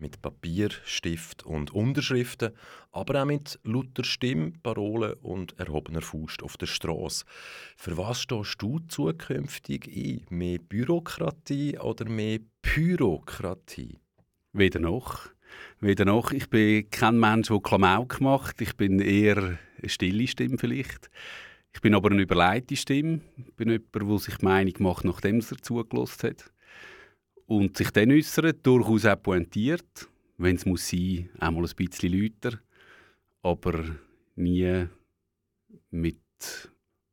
Mit Papier, Stift und Unterschriften, aber auch mit lauter Stimme, Parolen und erhobener Faust auf der Straße. Für was stehst du zukünftig ein? Mehr Bürokratie oder mehr Pyrokratie? Weder noch. Weder noch. Ich bin kein Mensch, der Klamauk macht. Ich bin eher eine stille Stimme vielleicht. Ich bin aber eine überleitete Stimme. Ich bin jemand, der sich die Meinung macht, nachdem er zugelassen hat und sich dann äußert, durchaus auch pointiert, wenn es muss sein, auch mal ein bisschen lauter, aber nie mit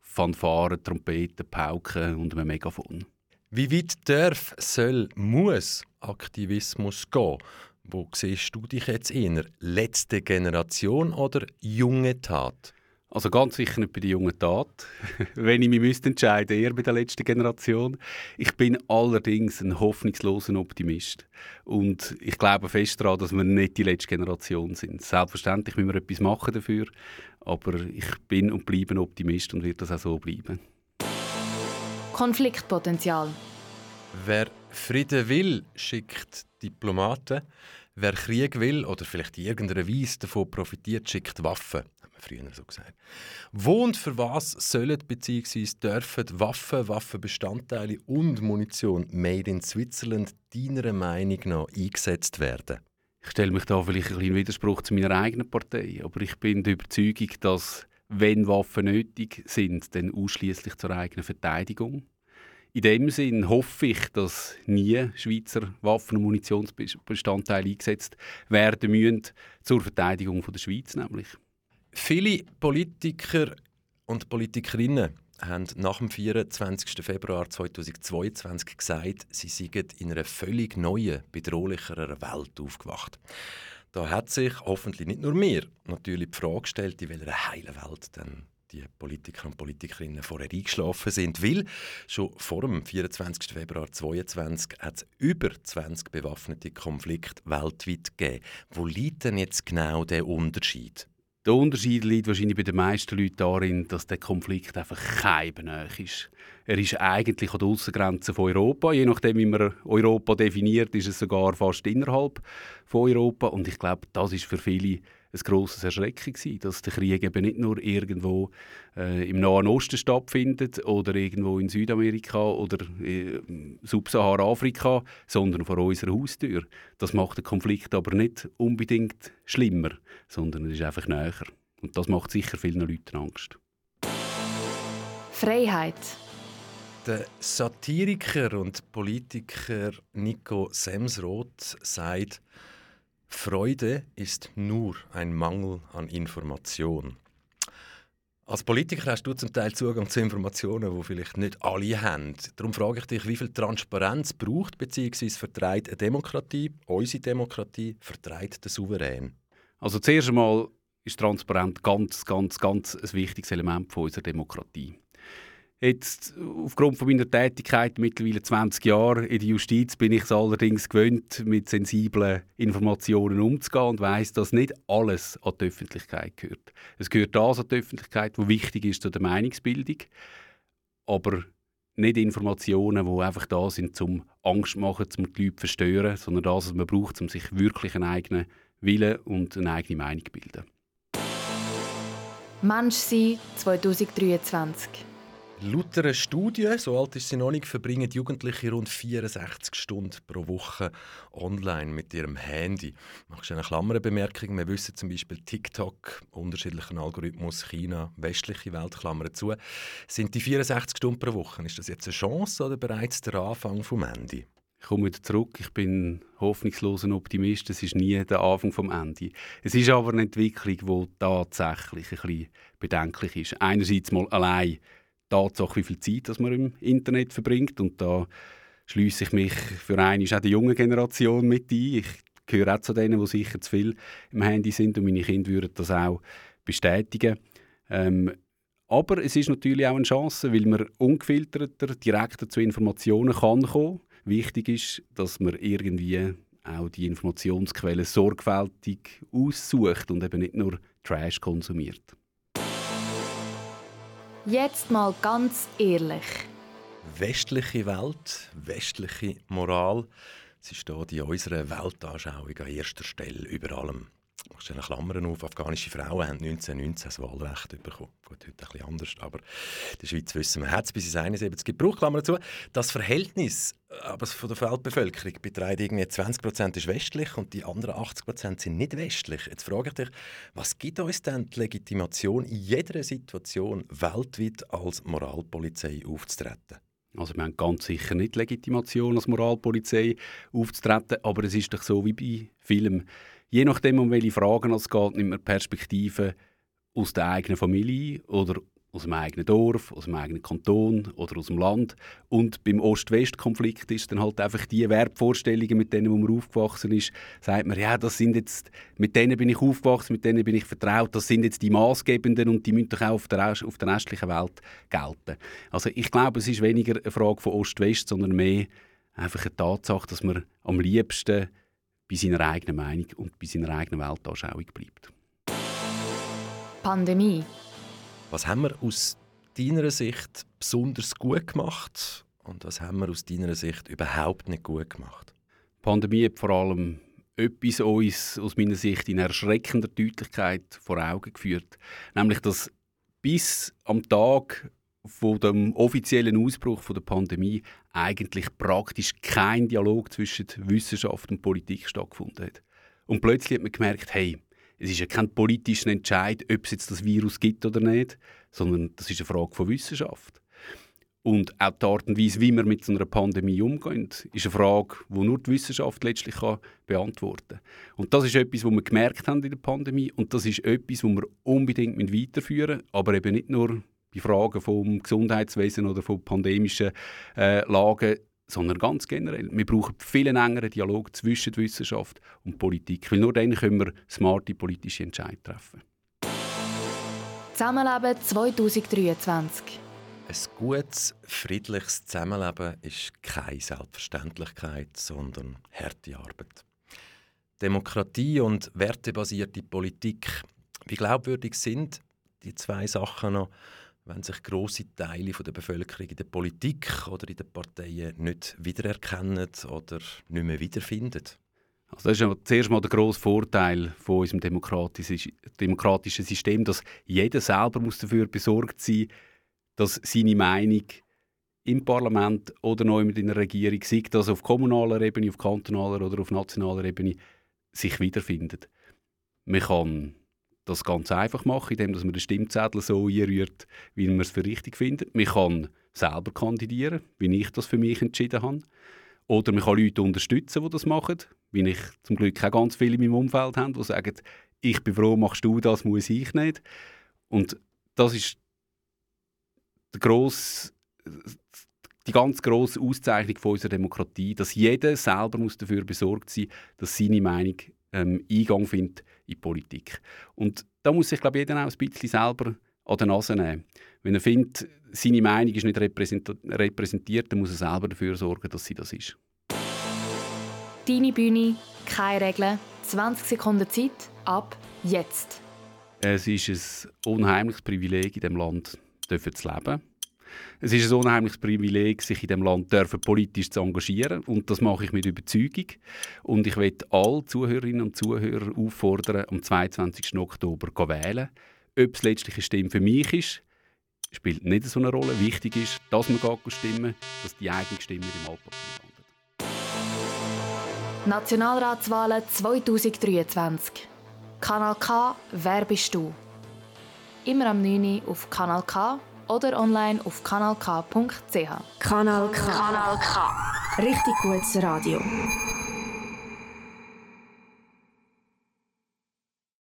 Fanfaren, Trompeten, Pauken und einem Megafon. Wie weit darf, soll, muss Aktivismus gehen? Wo siehst du dich jetzt eher? Letzte Generation oder junge Tat? Also ganz sicher nicht bei der jungen Tat. Wenn ich mich müsste entscheiden, eher bei der letzten Generation. Ich bin allerdings ein hoffnungsloser Optimist. Und ich glaube fest daran, dass wir nicht die letzte Generation sind. Selbstverständlich müssen wir etwas machen dafür. Aber ich bin und bleibe ein Optimist und wird das auch so bleiben. Konfliktpotenzial. Wer Frieden will, schickt Diplomaten. Wer Krieg will oder vielleicht in irgendeiner Weise davon profitiert, schickt Waffen früher so gesagt. Wo und für was sollen bzw. dürfen Waffen, Waffenbestandteile und Munition made in Switzerland deiner Meinung nach eingesetzt werden? Ich stelle mich da vielleicht ein bisschen Widerspruch zu meiner eigenen Partei, aber ich bin der Überzeugung, dass wenn Waffen nötig sind, dann ausschließlich zur eigenen Verteidigung. In dem Sinn hoffe ich, dass nie Schweizer Waffen- und Munitionsbestandteile eingesetzt werden müssen zur Verteidigung von der Schweiz nämlich. Viele Politiker und Politikerinnen haben nach dem 24. Februar 2022 gesagt, sie seien in einer völlig neuen, bedrohlicheren Welt aufgewacht. Da hat sich hoffentlich nicht nur mir natürlich die Frage gestellt, in welcher heilen Welt denn die Politiker und Politikerinnen vorher eingeschlafen sind, weil schon vor dem 24. Februar 2022 hat es über 20 bewaffnete Konflikte weltweit gegeben. Wo liegt denn jetzt genau der Unterschied? Der Unterschied liegt wahrscheinlich bei den meisten Leuten darin, dass der Konflikt einfach keimnähe ist. Er ist eigentlich an der Außengrenze von Europa. Je nachdem, wie man Europa definiert, ist es sogar fast innerhalb von Europa. Und ich glaube, das ist für viele ein grosses Erschrecken gewesen, dass der Krieg eben nicht nur irgendwo äh, im Nahen Osten stattfindet oder irgendwo in Südamerika oder äh, Subsahara-Afrika, sondern vor unserer Haustür. Das macht den Konflikt aber nicht unbedingt schlimmer, sondern es ist einfach näher. Und das macht sicher vielen Leuten Angst. Freiheit. Der Satiriker und Politiker Nico Semsroth sagt, Freude ist nur ein Mangel an Information. Als Politiker hast du zum Teil Zugang zu Informationen, die vielleicht nicht alle haben. Darum frage ich dich, wie viel Transparenz braucht bzw. vertreibt eine Demokratie, unsere Demokratie, vertreibt der Souverän? Also zuerst einmal ist Transparenz ganz, ganz, ganz ein wichtiges Element unserer Demokratie. Jetzt, aufgrund von meiner Tätigkeit mittlerweile 20 Jahre in der Justiz bin ich es allerdings gewöhnt, mit sensiblen Informationen umzugehen und weiß, dass nicht alles an die Öffentlichkeit gehört. Es gehört das an die Öffentlichkeit, was wichtig ist zu der Meinungsbildung. aber nicht Informationen, die einfach da sind, zum Angst machen, um die Leute zu verstören, sondern das, was man braucht, um sich wirklich einen eigenen Willen und eine eigene Meinung zu bilden. Mensch sein 2023. Laut einer Studie, so alt ist sie noch nicht, verbringen Jugendliche rund 64 Stunden pro Woche online mit ihrem Handy. Machst du eine Klammerbemerkung? Wir wissen zum Beispiel TikTok, unterschiedlichen Algorithmus, China, westliche Welt, Klammern zu. Sind die 64 Stunden pro Woche, ist das jetzt eine Chance oder bereits der Anfang vom Ende? Ich komme wieder zurück. Ich bin hoffnungsloser Optimist. Es ist nie der Anfang vom Ende. Es ist aber eine Entwicklung, die tatsächlich ein bisschen bedenklich ist. Einerseits mal allein Tatsache, wie viel Zeit dass man im Internet verbringt. Und da schließe ich mich für eine auch die junge Generation mit ein. Ich gehöre auch zu denen, die sicher zu viel im Handy sind und meine Kinder würden das auch bestätigen. Ähm, aber es ist natürlich auch eine Chance, weil man ungefilterter, direkter zu Informationen kann kommen. Wichtig ist, dass man irgendwie auch die Informationsquellen sorgfältig aussucht und eben nicht nur Trash konsumiert. Jetzt mal ganz ehrlich. Westliche Welt, westliche Moral, sie steht in unserer Weltanschauung an erster Stelle über allem. Ich stelle Klammern auf, afghanische Frauen haben 1919 das Wahlrecht bekommen. Gut, heute ein bisschen anders, aber in der Schweiz wissen wir, hat es bis ins 71 gebraucht, Klammern dazu. Das Verhältnis aber von der Weltbevölkerung beträgt irgendwie 20 Prozent ist westlich und die anderen 80 Prozent sind nicht westlich. Jetzt frage ich dich, was gibt uns denn die Legitimation, in jeder Situation weltweit als Moralpolizei aufzutreten? Also wir haben ganz sicher nicht Legitimation als Moralpolizei aufzutreten, aber es ist doch so wie bei Filmen je nachdem, um welche Fragen es geht, nimmt man Perspektiven aus der eigenen Familie oder aus dem eigenen Dorf, aus dem eigenen Kanton oder aus dem Land. Und beim Ost-West-Konflikt ist dann halt einfach die Wertvorstellungen, mit denen man aufgewachsen ist, sagt man, ja, das sind jetzt, mit denen bin ich aufgewachsen, mit denen bin ich vertraut, das sind jetzt die Maßgebenden und die müssen doch auch auf der, auf der restlichen Welt gelten. Also ich glaube, es ist weniger eine Frage von Ost-West, sondern mehr einfach eine Tatsache, dass man am liebsten bei seiner eigenen Meinung und bei seiner eigenen Weltanschauung bleibt. Pandemie. Was haben wir aus deiner Sicht besonders gut gemacht und was haben wir aus deiner Sicht überhaupt nicht gut gemacht? Die Pandemie hat vor allem etwas uns aus meiner Sicht in erschreckender Deutlichkeit vor Augen geführt. Nämlich, dass bis am Tag von dem offiziellen Ausbruch von der Pandemie eigentlich praktisch kein Dialog zwischen Wissenschaft und Politik stattgefunden hat. Und plötzlich hat man gemerkt, hey, es ist ja kein politischer Entscheid, ob es jetzt das Virus gibt oder nicht, sondern das ist eine Frage von Wissenschaft. Und auch die Art und Weise, wie wir mit so einer Pandemie umgehen, ist eine Frage, die nur die Wissenschaft letztlich beantworten kann. Und das ist etwas, was wir gemerkt haben in der Pandemie und das ist etwas, was wir unbedingt weiterführen müssen, aber eben nicht nur bei Fragen vom Gesundheitswesen oder von pandemischen äh, Lagen, sondern ganz generell. Wir brauchen viel engeren Dialog zwischen Wissenschaft und Politik, weil nur dann können wir smarte politische Entscheidungen treffen. Zusammenleben 2023 ein gutes, friedliches Zusammenleben ist keine Selbstverständlichkeit, sondern harte Arbeit. Demokratie und wertebasierte Politik, wie glaubwürdig sind die zwei Sachen noch, wenn sich große Teile der Bevölkerung in der Politik oder in den Parteien nicht wiedererkennen oder nicht mehr wiederfinden? Also das ist ja zuerst mal der grosse Vorteil von unserem demokratischen System, dass jeder selber muss dafür besorgt sein dass seine Meinung im Parlament oder noch in der Regierung, sei das auf kommunaler Ebene, auf kantonaler oder auf nationaler Ebene, sich wiederfindet. Man kann das ganz einfach machen, indem man den Stimmzettel so einrührt, wie man es für richtig findet. Man kann selber kandidieren, wie ich das für mich entschieden habe. Oder man kann Leute unterstützen, die das machen, wie ich zum Glück auch ganz viele in meinem Umfeld habe, die sagen, ich bin froh, machst du das, muss ich nicht. Und das ist der grosse, die ganz grosse Auszeichnung von unserer Demokratie, dass jeder selber muss dafür besorgt sein dass seine Meinung ähm, Eingang findet in die Politik. Und da muss sich, glaube ich, jeder auch ein bisschen selber an der Nase nehmen. Wenn er findet, seine Meinung ist nicht repräsentiert, dann muss er selber dafür sorgen, dass sie das ist. Deine Bühne, keine Regeln, 20 Sekunden Zeit, ab jetzt. Es ist ein unheimliches Privileg, in diesem Land zu leben. Es ist ein unheimliches Privileg, sich in dem Land dürfen, politisch zu engagieren und das mache ich mit Überzeugung. Und ich möchte alle Zuhörerinnen und Zuhörer auffordern, am 22. Oktober zu wählen. Ob es letztlich Stimme für mich ist, spielt nicht so eine Rolle. Wichtig ist, dass man stimmen dass die eigene Stimme im Altpapier landet. Nationalratswahlen 2023. Kanal K, wer bist du? Immer am 9. auf Kanal K oder online auf kanalk.ch. Kanal K. Kanal K. Richtig gutes Radio.